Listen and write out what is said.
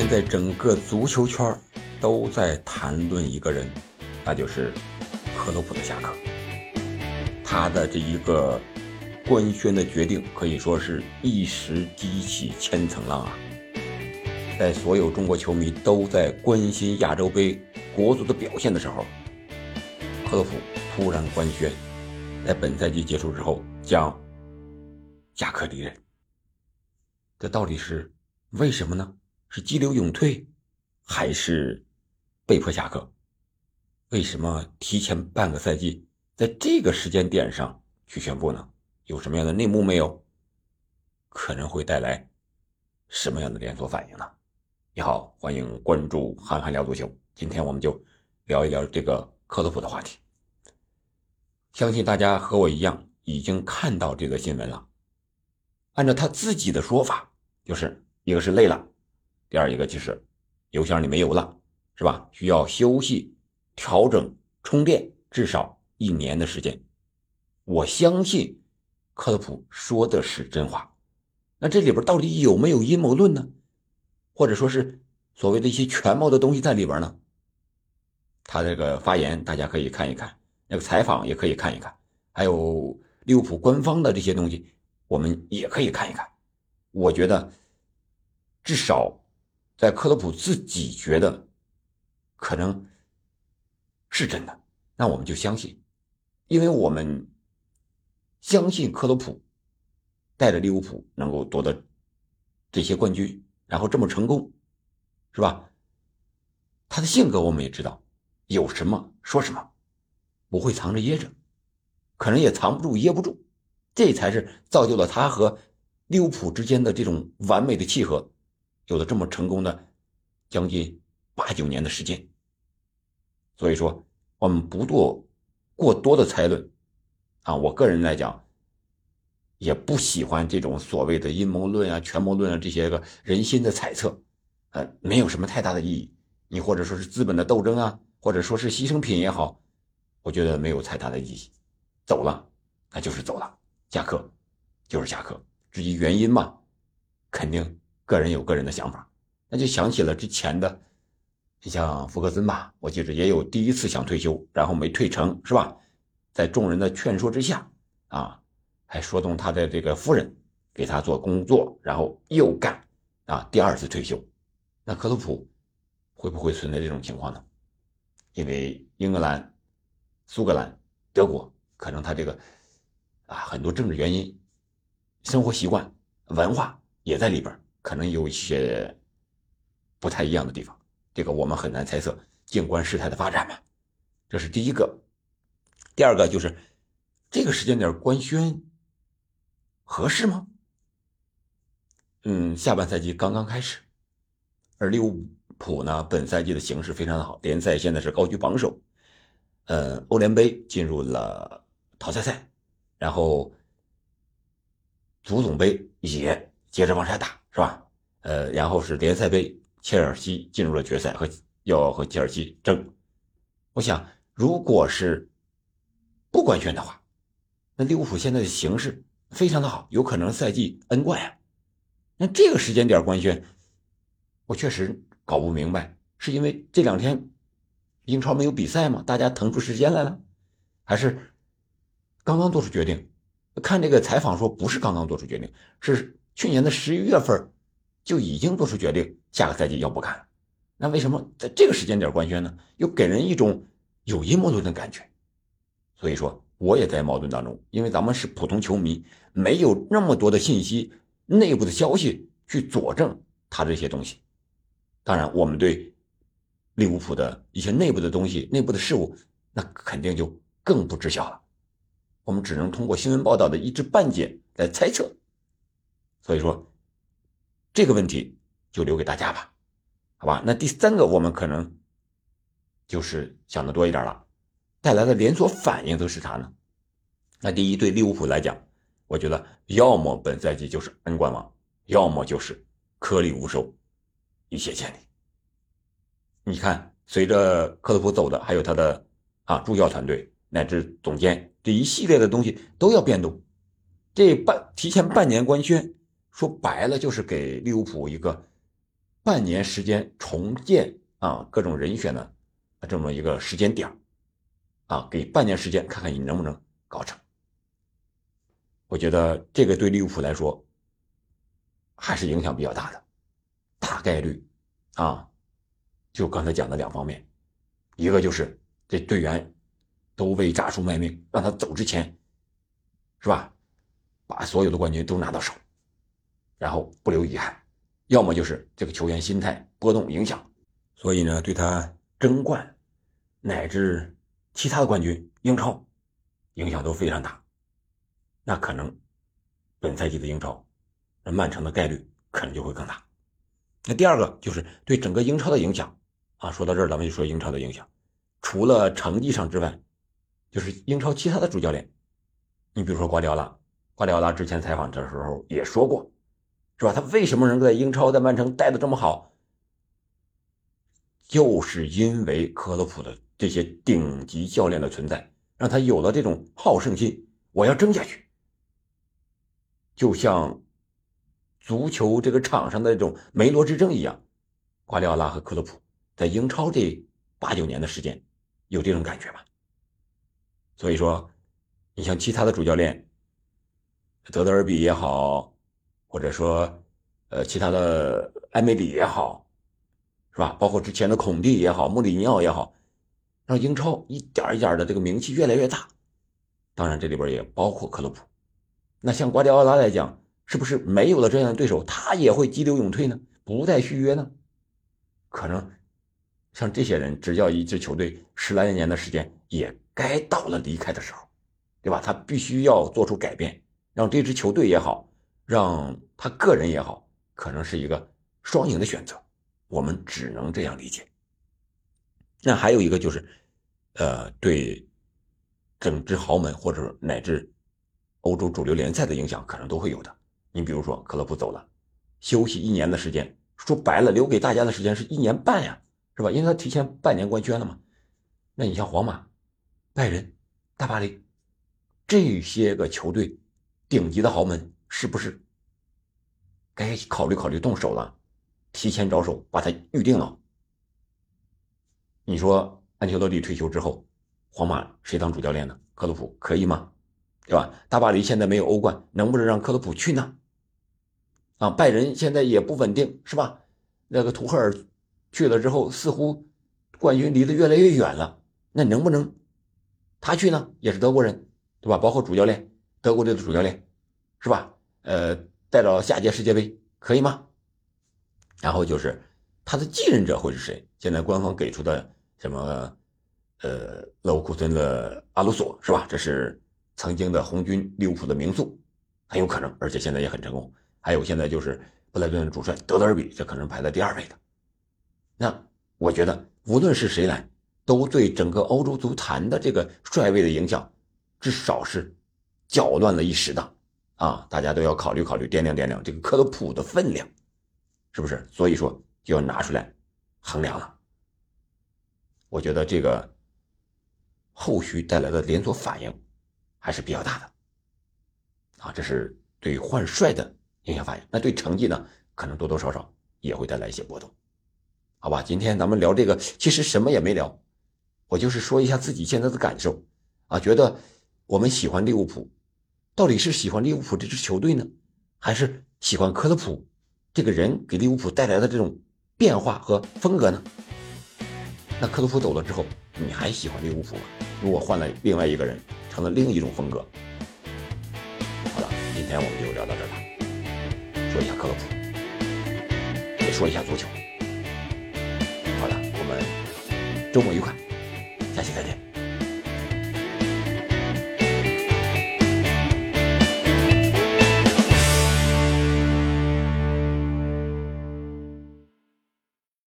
现在整个足球圈都在谈论一个人，那就是克洛普的下课。他的这一个官宣的决定，可以说是一时激起千层浪啊！在所有中国球迷都在关心亚洲杯国足的表现的时候，克洛普突然官宣，在本赛季结束之后将下课离任。这到底是为什么呢？是激流勇退，还是被迫下课？为什么提前半个赛季在这个时间点上去宣布呢？有什么样的内幕没有？可能会带来什么样的连锁反应呢？你好，欢迎关注憨憨聊足球。今天我们就聊一聊这个克洛普的话题。相信大家和我一样已经看到这个新闻了。按照他自己的说法，就是一个是累了。第二一个就是油箱里没油了，是吧？需要休息、调整、充电，至少一年的时间。我相信克洛普说的是真话。那这里边到底有没有阴谋论呢？或者说是所谓的一些权谋的东西在里边呢？他这个发言大家可以看一看，那个采访也可以看一看，还有利物浦官方的这些东西，我们也可以看一看。我觉得至少。在克洛普自己觉得可能是真的，那我们就相信，因为我们相信克洛普带着利物浦能够夺得这些冠军，然后这么成功，是吧？他的性格我们也知道，有什么说什么，不会藏着掖着，可能也藏不住掖不住，这才是造就了他和利物浦之间的这种完美的契合。有了这么成功的将近八九年的时间，所以说我们不做过多的猜论啊。我个人来讲，也不喜欢这种所谓的阴谋论啊、权谋论啊这些个人心的猜测，呃，没有什么太大的意义。你或者说是资本的斗争啊，或者说是牺牲品也好，我觉得没有太大的意义。走了，那就是走了，下课就是下课。至于原因嘛，肯定。个人有个人的想法，那就想起了之前的，你像福克森吧，我记着也有第一次想退休，然后没退成，是吧？在众人的劝说之下，啊，还说动他的这个夫人给他做工作，然后又干，啊，第二次退休。那克洛普会不会存在这种情况呢？因为英格兰、苏格兰、德国，可能他这个啊很多政治原因、生活习惯、文化也在里边。可能有一些不太一样的地方，这个我们很难猜测。静观事态的发展嘛，这是第一个。第二个就是这个时间点官宣合适吗？嗯，下半赛季刚刚开始，而利物浦呢，本赛季的形势非常的好，联赛现在是高居榜首，呃，欧联杯进入了淘汰赛，然后足总杯也接着往下打。是吧？呃，然后是联赛杯，切尔西进入了决赛，和要和切尔西争。我想，如果是不官宣的话，那利物浦现在的形势非常的好，有可能赛季 N 冠呀。那这个时间点官宣，我确实搞不明白，是因为这两天英超没有比赛吗？大家腾出时间来了，还是刚刚做出决定？看这个采访说，不是刚刚做出决定，是。去年的十一月份就已经做出决定，下个赛季要不干了。那为什么在这个时间点官宣呢？又给人一种有阴谋论的感觉。所以说，我也在矛盾当中，因为咱们是普通球迷，没有那么多的信息、内部的消息去佐证他这些东西。当然，我们对利物浦的一些内部的东西、内部的事物，那肯定就更不知晓了。我们只能通过新闻报道的一知半解来猜测。所以说，这个问题就留给大家吧，好吧？那第三个，我们可能就是想的多一点了，带来的连锁反应都是啥呢？那第一，对利物浦来讲，我觉得要么本赛季就是 N 冠王，要么就是颗粒无收，一泻千里。你看，随着克洛普走的，还有他的啊助教团队乃至总监这一系列的东西都要变动，这半提前半年官宣。说白了就是给利物浦一个半年时间重建啊各种人选的这么一个时间点啊，给半年时间看看你能不能搞成。我觉得这个对利物浦来说还是影响比较大的，大概率啊，就刚才讲的两方面，一个就是这队员都为扎叔卖命，让他走之前是吧，把所有的冠军都拿到手，然后不留遗憾；要么就是这个球员心态波动影响，所以呢，对他争冠乃至其他的冠军、英超影响都非常大。那可能，本赛季的英超，那曼城的概率可能就会更大。那第二个就是对整个英超的影响啊。说到这儿，咱们就说英超的影响，除了成绩上之外，就是英超其他的主教练。你比如说瓜迪奥拉，瓜迪奥拉之前采访的时候也说过，是吧？他为什么能在英超在曼城待的这么好？就是因为克洛普的这些顶级教练的存在，让他有了这种好胜心，我要争下去。就像足球这个场上的这种梅罗之争一样，瓜迪奥拉和克洛普在英超这八九年的时间有这种感觉吗？所以说，你像其他的主教练，德德尔比也好，或者说呃其他的埃梅里也好，是吧？包括之前的孔蒂也好，穆里尼奥也好，让英超一点一点的这个名气越来越大。当然，这里边也包括克洛普。那像瓜迪奥拉来讲，是不是没有了这样的对手，他也会急流勇退呢？不再续约呢？可能像这些人执教一支球队十来年的时间，也该到了离开的时候，对吧？他必须要做出改变，让这支球队也好，让他个人也好，可能是一个双赢的选择。我们只能这样理解。那还有一个就是，呃，对整支豪门或者乃至。欧洲主流联赛的影响可能都会有的。你比如说，克洛普走了，休息一年的时间，说白了，留给大家的时间是一年半呀，是吧？因为他提前半年官宣了嘛。那你像皇马、拜仁、大巴黎这些个球队，顶级的豪门，是不是该考虑考虑动手了？提前着手把它预定了。你说安切洛蒂退休之后，皇马谁当主教练呢？克洛普可以吗？对吧？大巴黎现在没有欧冠，能不能让克洛普去呢？啊，拜仁现在也不稳定，是吧？那个图赫尔去了之后，似乎冠军离得越来越远了。那能不能他去呢？也是德国人，对吧？包括主教练，德国队的主教练，是吧？呃，带到下届世界杯可以吗？然后就是他的继任者会是谁？现在官方给出的什么？呃，勒沃库森的阿鲁索是吧？这是。曾经的红军利物浦的名宿，很有可能，而且现在也很成功。还有现在就是布莱顿的主帅德德尔比，这可能排在第二位的。那我觉得无论是谁来，都对整个欧洲足坛的这个帅位的影响，至少是搅乱了一时的啊！大家都要考虑考虑，掂量掂量这个克洛普的分量，是不是？所以说就要拿出来衡量了。我觉得这个后续带来的连锁反应。还是比较大的，啊，这是对换帅的影响反应。那对成绩呢，可能多多少少也会带来一些波动，好吧？今天咱们聊这个，其实什么也没聊，我就是说一下自己现在的感受，啊，觉得我们喜欢利物浦，到底是喜欢利物浦这支球队呢，还是喜欢科特普这个人给利物浦带来的这种变化和风格呢？那克洛普走了之后，你还喜欢利物浦吗？如果换了另外一个人？成了另一种风格。好了，今天我们就聊到这儿吧。说一下克洛普，也说一下足球。好了，我们周末愉快。